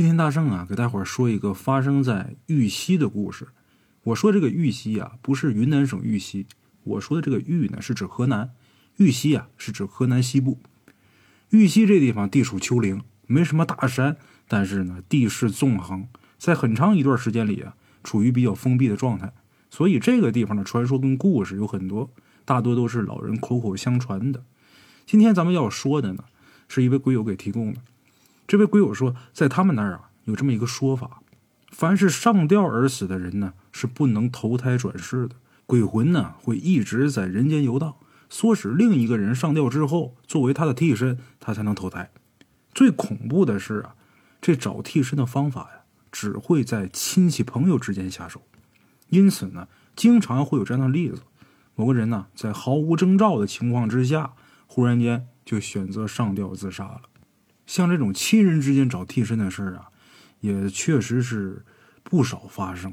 今天大圣啊，给大伙儿说一个发生在玉溪的故事。我说这个玉溪啊，不是云南省玉溪，我说的这个玉呢，是指河南；玉溪啊，是指河南西部。玉溪这地方地处丘陵，没什么大山，但是呢，地势纵横，在很长一段时间里啊，处于比较封闭的状态。所以这个地方的传说跟故事有很多，大多都是老人口口相传的。今天咱们要说的呢，是一位鬼友给提供的。这位鬼友说，在他们那儿啊，有这么一个说法：凡是上吊而死的人呢，是不能投胎转世的，鬼魂呢会一直在人间游荡，唆使另一个人上吊之后，作为他的替身，他才能投胎。最恐怖的是啊，这找替身的方法呀，只会在亲戚朋友之间下手。因此呢，经常会有这样的例子：某个人呢，在毫无征兆的情况之下，忽然间就选择上吊自杀了。像这种亲人之间找替身的事儿啊，也确实是不少发生。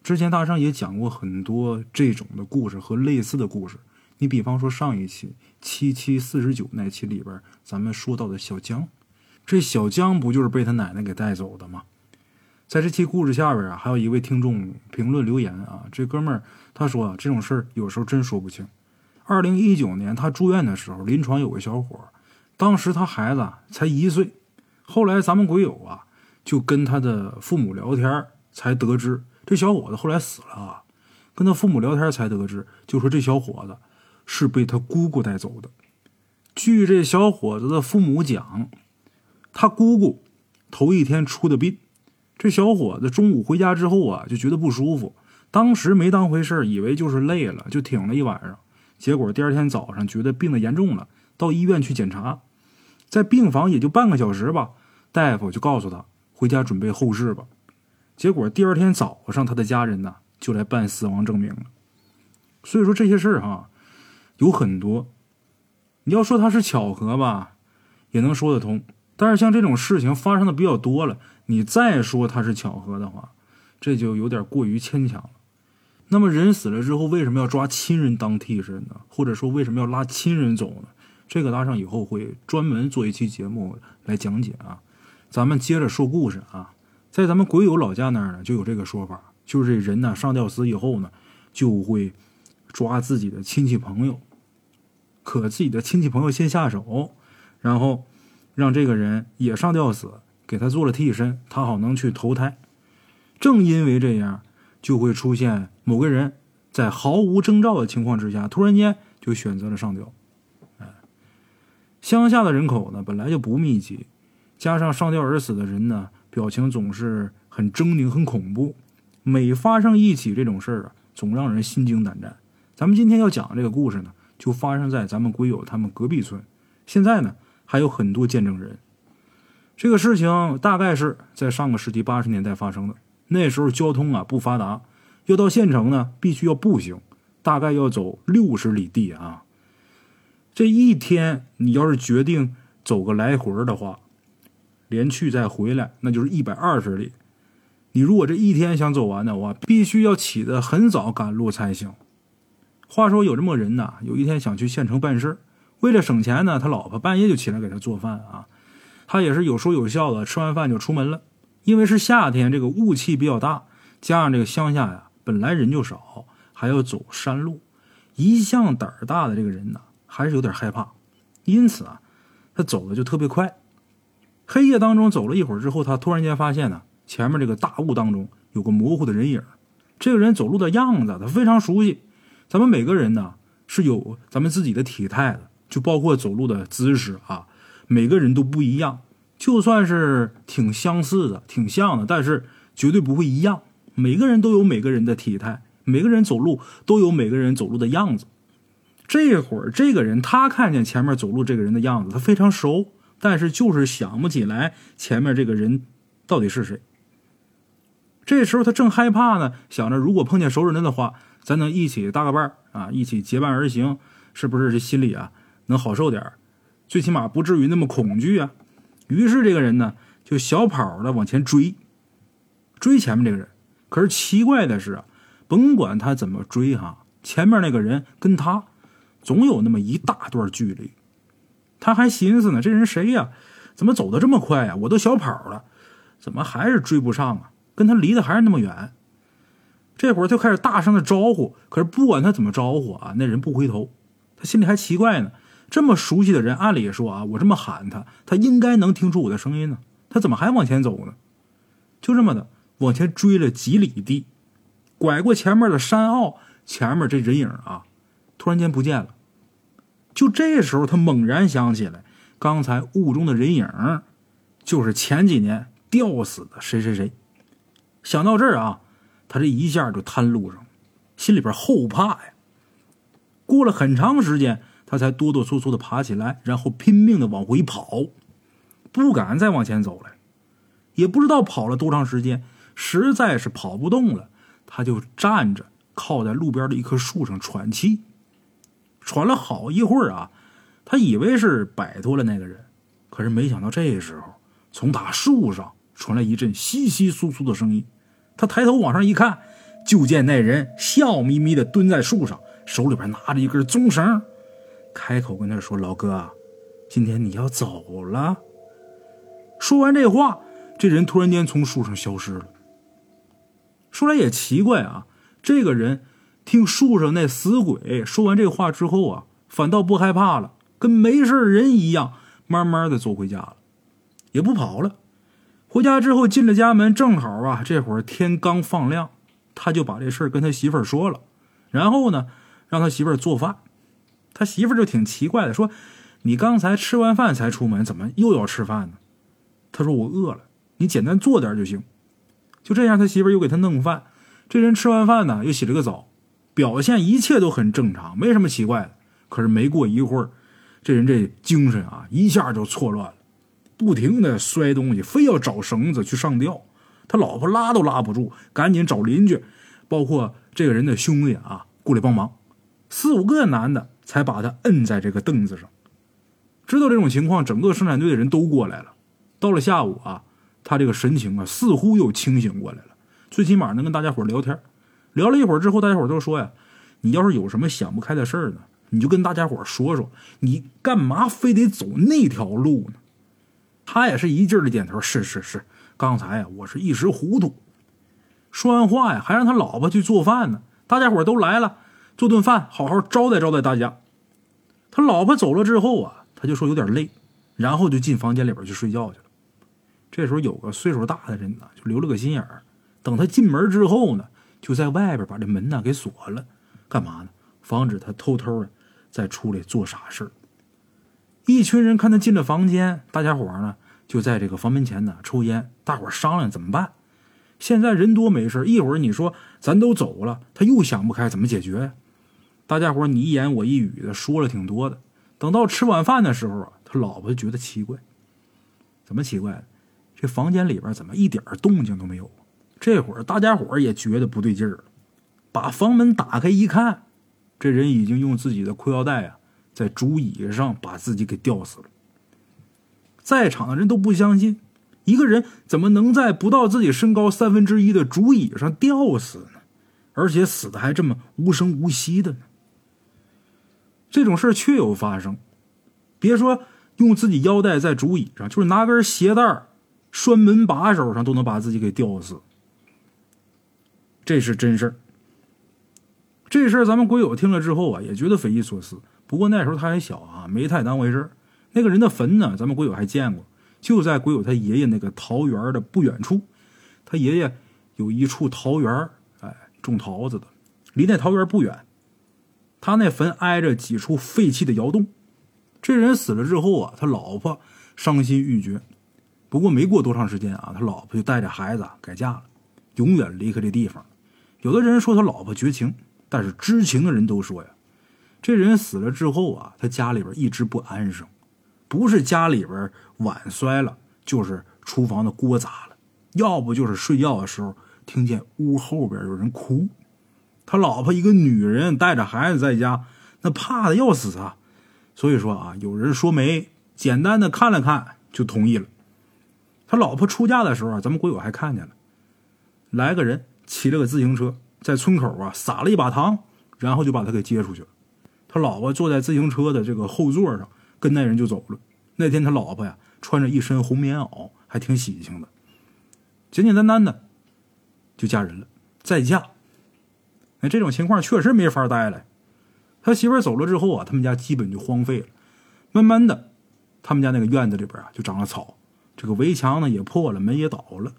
之前大圣也讲过很多这种的故事和类似的故事。你比方说上一期七七四十九那期里边，咱们说到的小江，这小江不就是被他奶奶给带走的吗？在这期故事下边啊，还有一位听众评论留言啊，这哥们儿他说啊，这种事儿有时候真说不清。二零一九年他住院的时候，临床有个小伙。当时他孩子才一岁，后来咱们鬼友啊就跟他的父母聊天，才得知这小伙子后来死了啊。跟他父母聊天才得知，就说这小伙子是被他姑姑带走的。据这小伙子的父母讲，他姑姑头一天出的殡，这小伙子中午回家之后啊就觉得不舒服，当时没当回事以为就是累了，就挺了一晚上。结果第二天早上觉得病的严重了。到医院去检查，在病房也就半个小时吧，大夫就告诉他回家准备后事吧。结果第二天早上，他的家人呢就来办死亡证明了。所以说这些事儿哈有很多，你要说它是巧合吧，也能说得通。但是像这种事情发生的比较多了，你再说它是巧合的话，这就有点过于牵强了。那么人死了之后，为什么要抓亲人当替身呢？或者说为什么要拉亲人走呢？这个拉上以后会专门做一期节目来讲解啊，咱们接着说故事啊，在咱们鬼友老家那儿呢，就有这个说法，就是这人呢上吊死以后呢，就会抓自己的亲戚朋友，可自己的亲戚朋友先下手，然后让这个人也上吊死，给他做了替身，他好能去投胎。正因为这样，就会出现某个人在毫无征兆的情况之下，突然间就选择了上吊。乡下的人口呢本来就不密集，加上上吊而死的人呢，表情总是很狰狞、很恐怖。每发生一起这种事儿啊，总让人心惊胆战。咱们今天要讲这个故事呢，就发生在咱们鬼友他们隔壁村。现在呢，还有很多见证人。这个事情大概是在上个世纪八十年代发生的。那时候交通啊不发达，要到县城呢，必须要步行，大概要走六十里地啊。这一天，你要是决定走个来回的话，连去再回来，那就是一百二十里。你如果这一天想走完的话，必须要起得很早赶路才行。话说有这么个人呐，有一天想去县城办事为了省钱呢，他老婆半夜就起来给他做饭啊。他也是有说有笑的，吃完饭就出门了。因为是夏天，这个雾气比较大，加上这个乡下呀本来人就少，还要走山路，一向胆儿大的这个人呐。还是有点害怕，因此啊，他走的就特别快。黑夜当中走了一会儿之后，他突然间发现呢，前面这个大雾当中有个模糊的人影。这个人走路的样子，他非常熟悉。咱们每个人呢是有咱们自己的体态的，就包括走路的姿势啊，每个人都不一样。就算是挺相似的、挺像的，但是绝对不会一样。每个人都有每个人的体态，每个人走路都有每个人走路的样子。这会儿，这个人他看见前面走路这个人的样子，他非常熟，但是就是想不起来前面这个人到底是谁。这时候他正害怕呢，想着如果碰见熟人的话，咱能一起搭个伴儿啊，一起结伴而行，是不是这心里啊能好受点最起码不至于那么恐惧啊。于是这个人呢就小跑的往前追，追前面这个人。可是奇怪的是啊，甭管他怎么追哈，前面那个人跟他。总有那么一大段距离，他还寻思呢，这人谁呀？怎么走的这么快呀？我都小跑了，怎么还是追不上啊？跟他离得还是那么远。这会儿就开始大声的招呼，可是不管他怎么招呼啊，那人不回头。他心里还奇怪呢，这么熟悉的人，按理说啊，我这么喊他，他应该能听出我的声音呢。他怎么还往前走呢？就这么的往前追了几里地，拐过前面的山坳，前面这人影啊，突然间不见了。就这时候，他猛然想起来，刚才雾中的人影，就是前几年吊死的谁谁谁。想到这儿啊。他这一下就瘫路上，心里边后怕呀。过了很长时间，他才哆哆嗦嗦的爬起来，然后拼命的往回跑，不敢再往前走了。也不知道跑了多长时间，实在是跑不动了，他就站着靠在路边的一棵树上喘气。喘了好一会儿啊，他以为是摆脱了那个人，可是没想到这时候从大树上传来一阵窸窸窣窣的声音。他抬头往上一看，就见那人笑眯眯的蹲在树上，手里边拿着一根棕绳，开口跟他说：“老哥，今天你要走了。”说完这话，这人突然间从树上消失了。说来也奇怪啊，这个人听树上那死鬼说完这话之后啊，反倒不害怕了，跟没事人一样，慢慢的走回家了，也不跑了。回家之后进了家门，正好啊，这会儿天刚放亮，他就把这事儿跟他媳妇儿说了，然后呢，让他媳妇儿做饭。他媳妇儿就挺奇怪的，说：“你刚才吃完饭才出门，怎么又要吃饭呢？”他说：“我饿了，你简单做点就行。”就这样，他媳妇儿又给他弄饭。这人吃完饭呢，又洗了个澡，表现一切都很正常，没什么奇怪的。可是没过一会儿，这人这精神啊，一下就错乱了。不停的摔东西，非要找绳子去上吊。他老婆拉都拉不住，赶紧找邻居，包括这个人的兄弟啊，过来帮忙。四五个男的才把他摁在这个凳子上。知道这种情况，整个生产队的人都过来了。到了下午啊，他这个神情啊，似乎又清醒过来了，最起码能跟大家伙聊天。聊了一会儿之后，大家伙都说呀：“你要是有什么想不开的事儿呢，你就跟大家伙说说。你干嘛非得走那条路呢？”他也是一劲儿的点头，是是是，刚才啊，我是一时糊涂。说完话呀，还让他老婆去做饭呢。大家伙都来了，做顿饭，好好招待招待大家。他老婆走了之后啊，他就说有点累，然后就进房间里边去睡觉去了。这时候有个岁数大的人呢，就留了个心眼儿，等他进门之后呢，就在外边把这门呢给锁了，干嘛呢？防止他偷偷的再出来做傻事。一群人看他进了房间，大家伙呢就在这个房门前呢抽烟。大伙商量怎么办？现在人多没事，一会儿你说咱都走了，他又想不开怎么解决？大家伙你一言我一语的说了挺多的。等到吃晚饭的时候啊，他老婆觉得奇怪，怎么奇怪？这房间里边怎么一点动静都没有？这会儿大家伙也觉得不对劲儿了，把房门打开一看，这人已经用自己的裤腰带啊。在竹椅上把自己给吊死了，在场的人都不相信，一个人怎么能在不到自己身高三分之一的竹椅上吊死呢？而且死的还这么无声无息的呢？这种事儿确有发生，别说用自己腰带在竹椅上，就是拿根鞋带拴门把手上，都能把自己给吊死。这是真事儿。这事儿咱们鬼友听了之后啊，也觉得匪夷所思。不过那时候他还小啊，没太当回事儿那个人的坟呢，咱们鬼友还见过，就在鬼友他爷爷那个桃园的不远处。他爷爷有一处桃园，哎，种桃子的，离那桃园不远。他那坟挨着几处废弃的窑洞。这人死了之后啊，他老婆伤心欲绝。不过没过多长时间啊，他老婆就带着孩子改嫁了，永远离开这地方。有的人说他老婆绝情，但是知情的人都说呀。这人死了之后啊，他家里边一直不安生，不是家里边碗摔了，就是厨房的锅砸了，要不就是睡觉的时候听见屋后边有人哭。他老婆一个女人带着孩子在家，那怕的要死啊。所以说啊，有人说媒，简单的看了看就同意了。他老婆出嫁的时候啊，咱们鬼友还看见了，来个人骑了个自行车，在村口啊撒了一把糖，然后就把他给接出去了。他老婆坐在自行车的这个后座上，跟那人就走了。那天他老婆呀，穿着一身红棉袄，还挺喜庆的。简简单单的就嫁人了，再嫁。那这种情况确实没法待了。他媳妇走了之后啊，他们家基本就荒废了。慢慢的，他们家那个院子里边啊，就长了草，这个围墙呢也破了，门也倒了。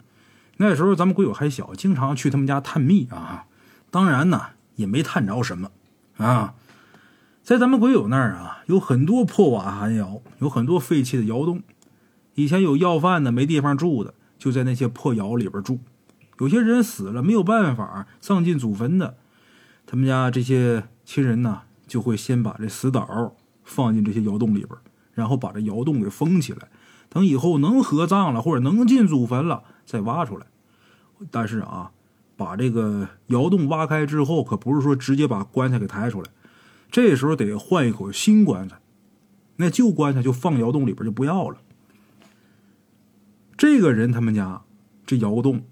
那时候咱们鬼友还小，经常去他们家探秘啊。当然呢，也没探着什么啊。在咱们鬼友那儿啊，有很多破瓦寒窑，有很多废弃的窑洞。以前有要饭的没地方住的，就在那些破窑里边住。有些人死了没有办法葬进祖坟的，他们家这些亲人呢，就会先把这死岛放进这些窑洞里边，然后把这窑洞给封起来，等以后能合葬了或者能进祖坟了再挖出来。但是啊，把这个窑洞挖开之后，可不是说直接把棺材给抬出来。这时候得换一口新棺材，那旧棺材就放窑洞里边就不要了。这个人他们家这窑洞，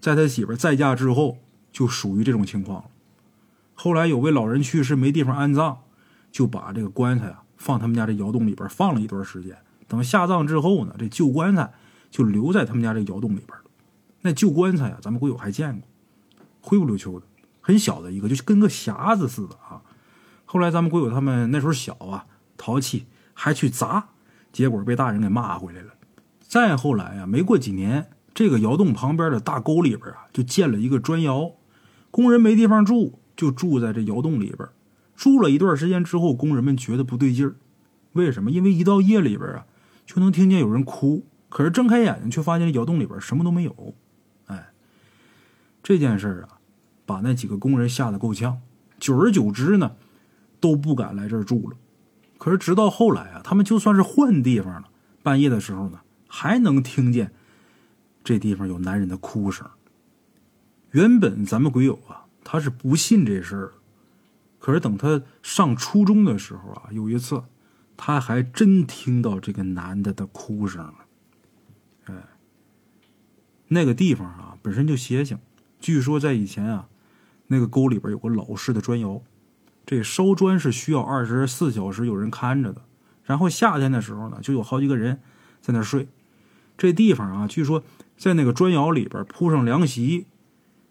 在他媳妇再嫁之后就属于这种情况了。后来有位老人去世没地方安葬，就把这个棺材啊放他们家这窑洞里边放了一段时间。等下葬之后呢，这旧棺材就留在他们家这窑洞里边了。那旧棺材啊，咱们会友还见过，灰不溜秋的，很小的一个，就跟个匣子似的啊。后来咱们鬼友他们那时候小啊，淘气，还去砸，结果被大人给骂回来了。再后来啊，没过几年，这个窑洞旁边的大沟里边啊，就建了一个砖窑，工人没地方住，就住在这窑洞里边。住了一段时间之后，工人们觉得不对劲儿，为什么？因为一到夜里边啊，就能听见有人哭，可是睁开眼睛却发现窑洞里边什么都没有。哎，这件事啊，把那几个工人吓得够呛。久而久之呢。都不敢来这儿住了。可是直到后来啊，他们就算是换地方了，半夜的时候呢，还能听见这地方有男人的哭声。原本咱们鬼友啊，他是不信这事儿。可是等他上初中的时候啊，有一次，他还真听到这个男的的哭声了。那个地方啊，本身就邪性。据说在以前啊，那个沟里边有个老式的砖窑。这烧砖是需要二十四小时有人看着的，然后夏天的时候呢，就有好几个人在那睡。这地方啊，据说在那个砖窑里边铺上凉席，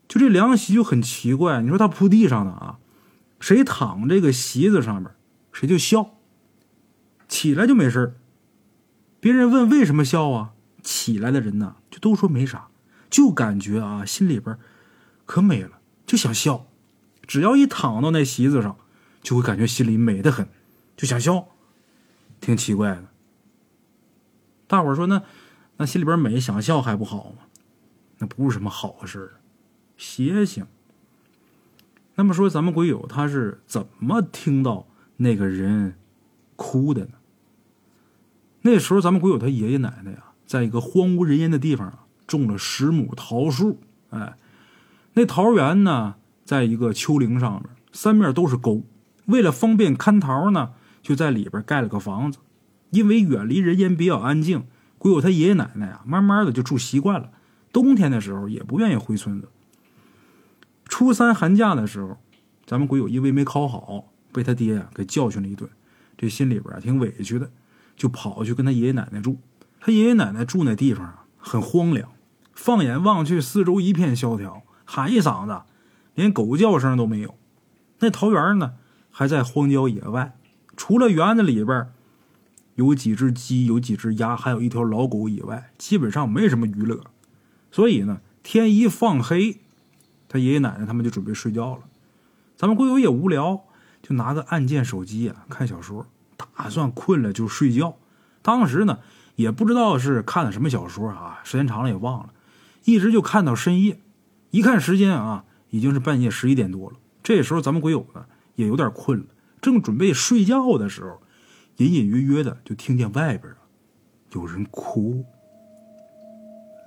就这凉席就很奇怪。你说他铺地上的啊，谁躺这个席子上面，谁就笑，起来就没事别人问为什么笑啊，起来的人呢都说没啥，就感觉啊心里边可美了，就想笑。只要一躺到那席子上。就会感觉心里美得很，就想笑，挺奇怪的。大伙儿说：“那那心里边美，想笑还不好吗？那不是什么好事邪性。”那么说，咱们鬼友他是怎么听到那个人哭的呢？那时候，咱们鬼友他爷爷奶奶呀，在一个荒无人烟的地方啊，种了十亩桃树。哎，那桃园呢，在一个丘陵上面，三面都是沟。为了方便看桃呢，就在里边盖了个房子。因为远离人烟比较安静，鬼友他爷爷奶奶啊，慢慢的就住习惯了。冬天的时候也不愿意回村子。初三寒假的时候，咱们鬼友因为没考好，被他爹呀给教训了一顿，这心里边啊挺委屈的，就跑去跟他爷爷奶奶住。他爷爷奶奶住那地方啊很荒凉，放眼望去，四周一片萧条，喊一嗓子，连狗叫声都没有。那桃园呢？还在荒郊野外，除了园子里边有几只鸡、有几只鸭，还有一条老狗以外，基本上没什么娱乐。所以呢，天一放黑，他爷爷奶奶他们就准备睡觉了。咱们鬼友也无聊，就拿个按键手机啊看小说，打算困了就睡觉。当时呢，也不知道是看的什么小说啊，时间长了也忘了，一直就看到深夜。一看时间啊，已经是半夜十一点多了。这时候咱们鬼友呢。也有点困了，正准备睡觉的时候，隐隐约约的就听见外边啊有人哭。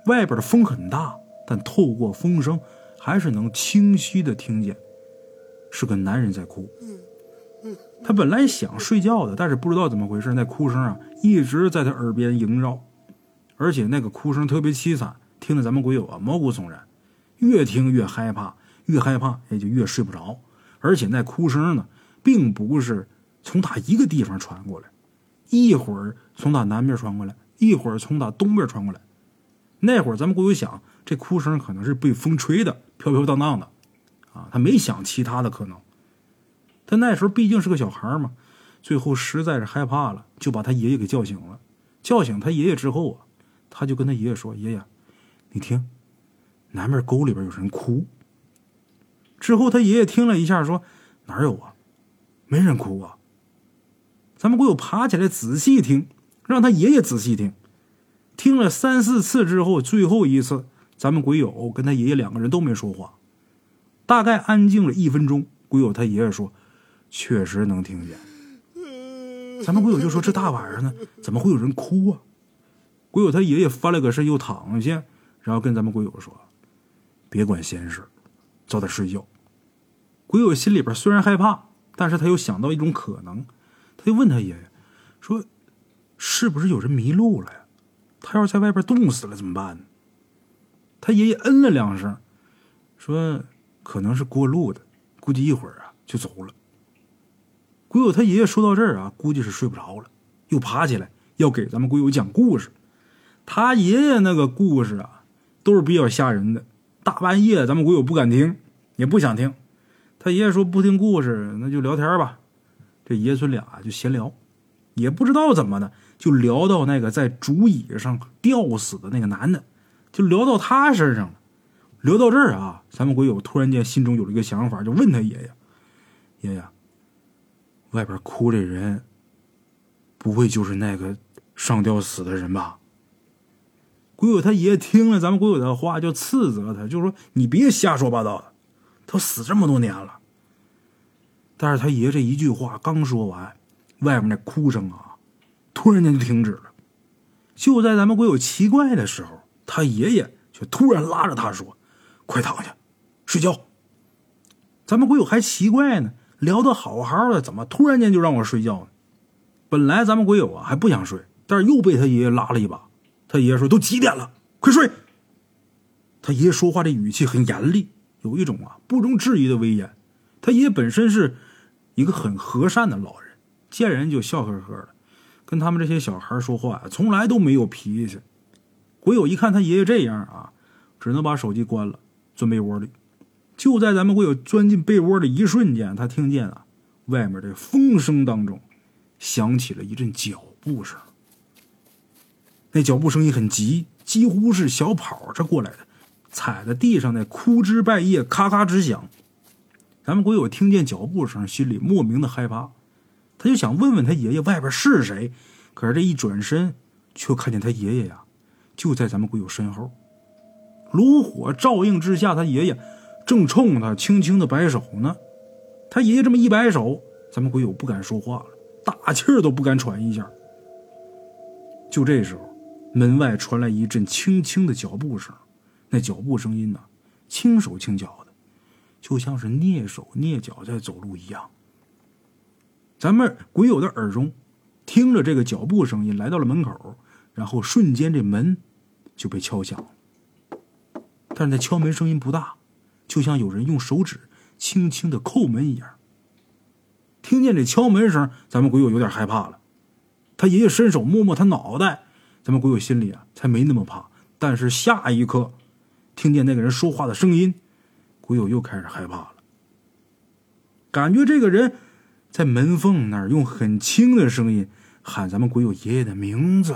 外边的风很大，但透过风声还是能清晰的听见，是个男人在哭。他本来想睡觉的，但是不知道怎么回事，那哭声啊一直在他耳边萦绕，而且那个哭声特别凄惨，听得咱们鬼友啊毛骨悚然，越听越害怕，越害怕也就越睡不着。而且那哭声呢，并不是从他一个地方传过来，一会儿从他南边传过来，一会儿从他东边传过来，那会儿咱们鬼友想，这哭声可能是被风吹的，飘飘荡荡的，啊，他没想其他的可能。他那时候毕竟是个小孩嘛，最后实在是害怕了，就把他爷爷给叫醒了。叫醒他爷爷之后啊，他就跟他爷爷说：“爷爷，你听，南边沟里边有人哭。”之后他爷爷听了一下，说：“哪有啊？没人哭啊。”咱们鬼友爬起来仔细听，让他爷爷仔细听。听了三四次之后，最后一次，咱们鬼友跟他爷爷两个人都没说话，大概安静了一分钟。鬼友他爷爷说：“确实能听见。”咱们鬼友就说：“这大晚上的，怎么会有人哭啊？”鬼友他爷爷翻了个身，又躺下，然后跟咱们鬼友说：“别管闲事，早点睡觉。”鬼友心里边虽然害怕，但是他又想到一种可能，他就问他爷爷说：“是不是有人迷路了呀？”他要是在外边冻死了怎么办？他爷爷嗯了两声，说：“可能是过路的，估计一会儿啊就走了。”鬼友他爷爷说到这儿啊，估计是睡不着了，又爬起来要给咱们鬼友讲故事。他爷爷那个故事啊，都是比较吓人的，大半夜咱们鬼友不敢听，也不想听。他爷爷说不听故事，那就聊天吧。这爷孙俩就闲聊，也不知道怎么的。就聊到那个在竹椅上吊死的那个男的，就聊到他身上了。聊到这儿啊，咱们鬼友突然间心中有了一个想法，就问他爷爷：“爷爷，外边哭这人，不会就是那个上吊死的人吧？”鬼友他爷爷听了咱们鬼友的话，就斥责他，就说：“你别瞎说八道的，都死这么多年了。”但是他爷这一句话刚说完，外面那哭声啊。突然间就停止了，就在咱们鬼友奇怪的时候，他爷爷却突然拉着他说：“快躺下，睡觉。”咱们鬼友还奇怪呢，聊得好好的，怎么突然间就让我睡觉呢？本来咱们鬼友啊还不想睡，但是又被他爷爷拉了一把。他爷爷说：“都几点了，快睡。”他爷爷说话这语气很严厉，有一种啊不容置疑的威严。他爷爷本身是一个很和善的老人，见人就笑呵呵的。跟他们这些小孩说话呀，从来都没有脾气。鬼友一看他爷爷这样啊，只能把手机关了，钻被窝里。就在咱们鬼友钻进被窝的一瞬间，他听见啊，外面的风声当中响起了一阵脚步声。那脚步声音很急，几乎是小跑着过来的，踩在地上那枯枝败叶咔咔直响。咱们鬼友听见脚步声，心里莫名的害怕。他就想问问他爷爷外边是谁，可是这一转身，却看见他爷爷呀，就在咱们鬼友身后，炉火照映之下，他爷爷正冲他轻轻的摆手呢。他爷爷这么一摆手，咱们鬼友不敢说话了，大气儿都不敢喘一下。就这时候，门外传来一阵轻轻的脚步声，那脚步声音呢，轻手轻脚的，就像是蹑手蹑脚在走路一样。咱们鬼友的耳中，听着这个脚步声音，来到了门口，然后瞬间这门就被敲响。但是那敲门声音不大，就像有人用手指轻轻的叩门一样。听见这敲门声，咱们鬼友有点害怕了。他爷爷伸手摸摸他脑袋，咱们鬼友心里啊才没那么怕。但是下一刻，听见那个人说话的声音，鬼友又开始害怕了，感觉这个人。在门缝那儿，用很轻的声音喊咱们鬼友爷爷的名字，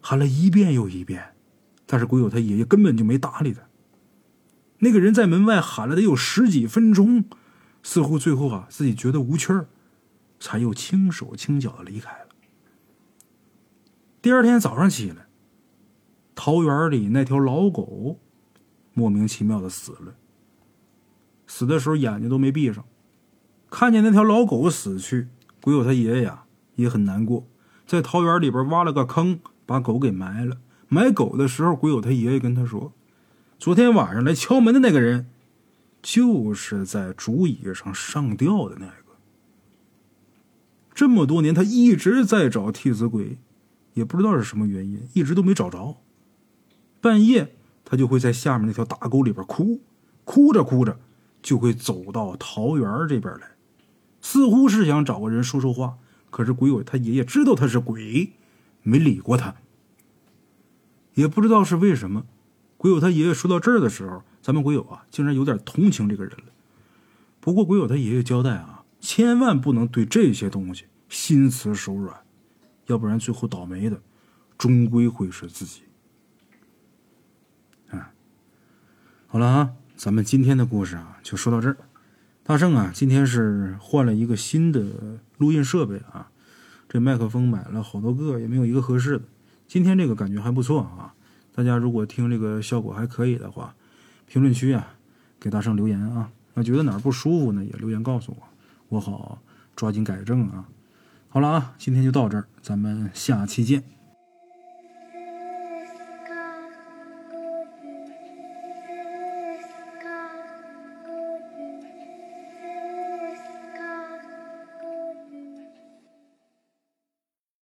喊了一遍又一遍，但是鬼友他爷爷根本就没搭理他。那个人在门外喊了得有十几分钟，似乎最后啊自己觉得无趣儿，才又轻手轻脚的离开了。第二天早上起来，桃园里那条老狗莫名其妙的死了，死的时候眼睛都没闭上。看见那条老狗死去，鬼友他爷爷呀也很难过，在桃园里边挖了个坑，把狗给埋了。埋狗的时候，鬼友他爷爷跟他说：“昨天晚上来敲门的那个人，就是在竹椅上上吊的那个。”这么多年，他一直在找替死鬼，也不知道是什么原因，一直都没找着。半夜，他就会在下面那条大沟里边哭，哭着哭着，就会走到桃园这边来。似乎是想找个人说说话，可是鬼友他爷爷知道他是鬼，没理过他。也不知道是为什么，鬼友他爷爷说到这儿的时候，咱们鬼友啊，竟然有点同情这个人了。不过鬼友他爷爷交代啊，千万不能对这些东西心慈手软，要不然最后倒霉的，终归会是自己。啊，好了啊，咱们今天的故事啊，就说到这儿。大圣啊，今天是换了一个新的录音设备啊，这麦克风买了好多个，也没有一个合适的。今天这个感觉还不错啊，大家如果听这个效果还可以的话，评论区啊给大圣留言啊，那觉得哪儿不舒服呢，也留言告诉我，我好抓紧改正啊。好了啊，今天就到这儿，咱们下期见。